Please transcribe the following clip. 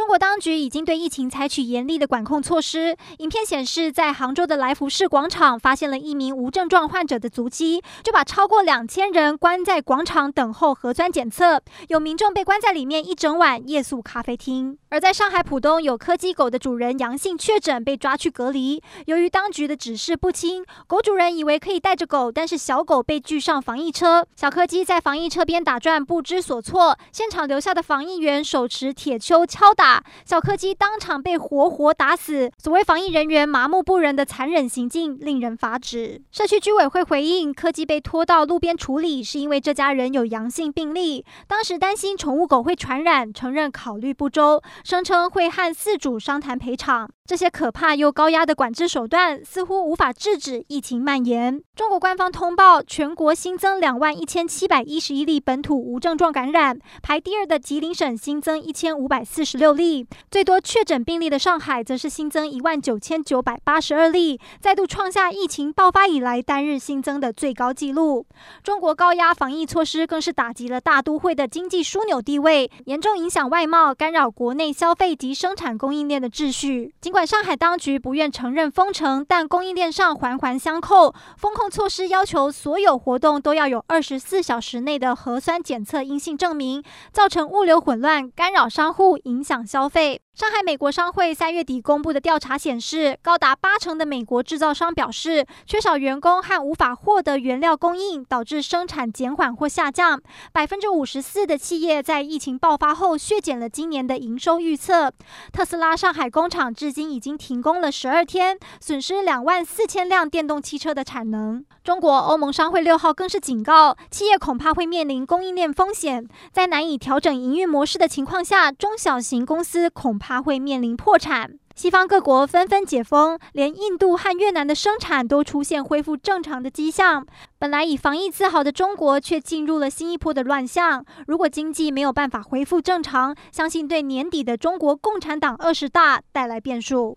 中国当局已经对疫情采取严厉的管控措施。影片显示，在杭州的来福士广场发现了一名无症状患者的足迹，就把超过两千人关在广场等候核酸检测。有民众被关在里面一整晚，夜宿咖啡厅。而在上海浦东，有柯基狗的主人阳性确诊，被抓去隔离。由于当局的指示不清，狗主人以为可以带着狗，但是小狗被拒上防疫车。小柯基在防疫车边打转，不知所措。现场留下的防疫员手持铁锹敲打。小柯基当场被活活打死，所谓防疫人员麻木不仁的残忍行径令人发指。社区居委会回应，柯基被拖到路边处理，是因为这家人有阳性病例，当时担心宠物狗会传染，承认考虑不周，声称会和饲主商谈赔偿。这些可怕又高压的管制手段，似乎无法制止疫情蔓延。中国官方通报，全国新增两万一千七百一十一例本土无症状感染，排第二的吉林省新增一千五百四十六例，最多确诊病例的上海则是新增一万九千九百八十二例，再度创下疫情爆发以来单日新增的最高纪录。中国高压防疫措施更是打击了大都会的经济枢纽地位，严重影响外贸，干扰国内消费及生产供应链的秩序。尽管上海当局不愿承认封城，但供应链上环环相扣。封控措施要求所有活动都要有二十四小时内的核酸检测阴性证明，造成物流混乱，干扰商户，影响消费。上海美国商会三月底公布的调查显示，高达八成的美国制造商表示，缺少员工和无法获得原料供应，导致生产减缓或下降。百分之五十四的企业在疫情爆发后削减了今年的营收预测。特斯拉上海工厂至今已经停工了十二天，损失两万四千辆电动汽车的产能。中国欧盟商会六号更是警告，企业恐怕会面临供应链风险，在难以调整营运模式的情况下，中小型公司恐怕会面临破产。西方各国纷纷解封，连印度和越南的生产都出现恢复正常的迹象。本来以防疫自豪的中国，却进入了新一波的乱象。如果经济没有办法恢复正常，相信对年底的中国共产党二十大带来变数。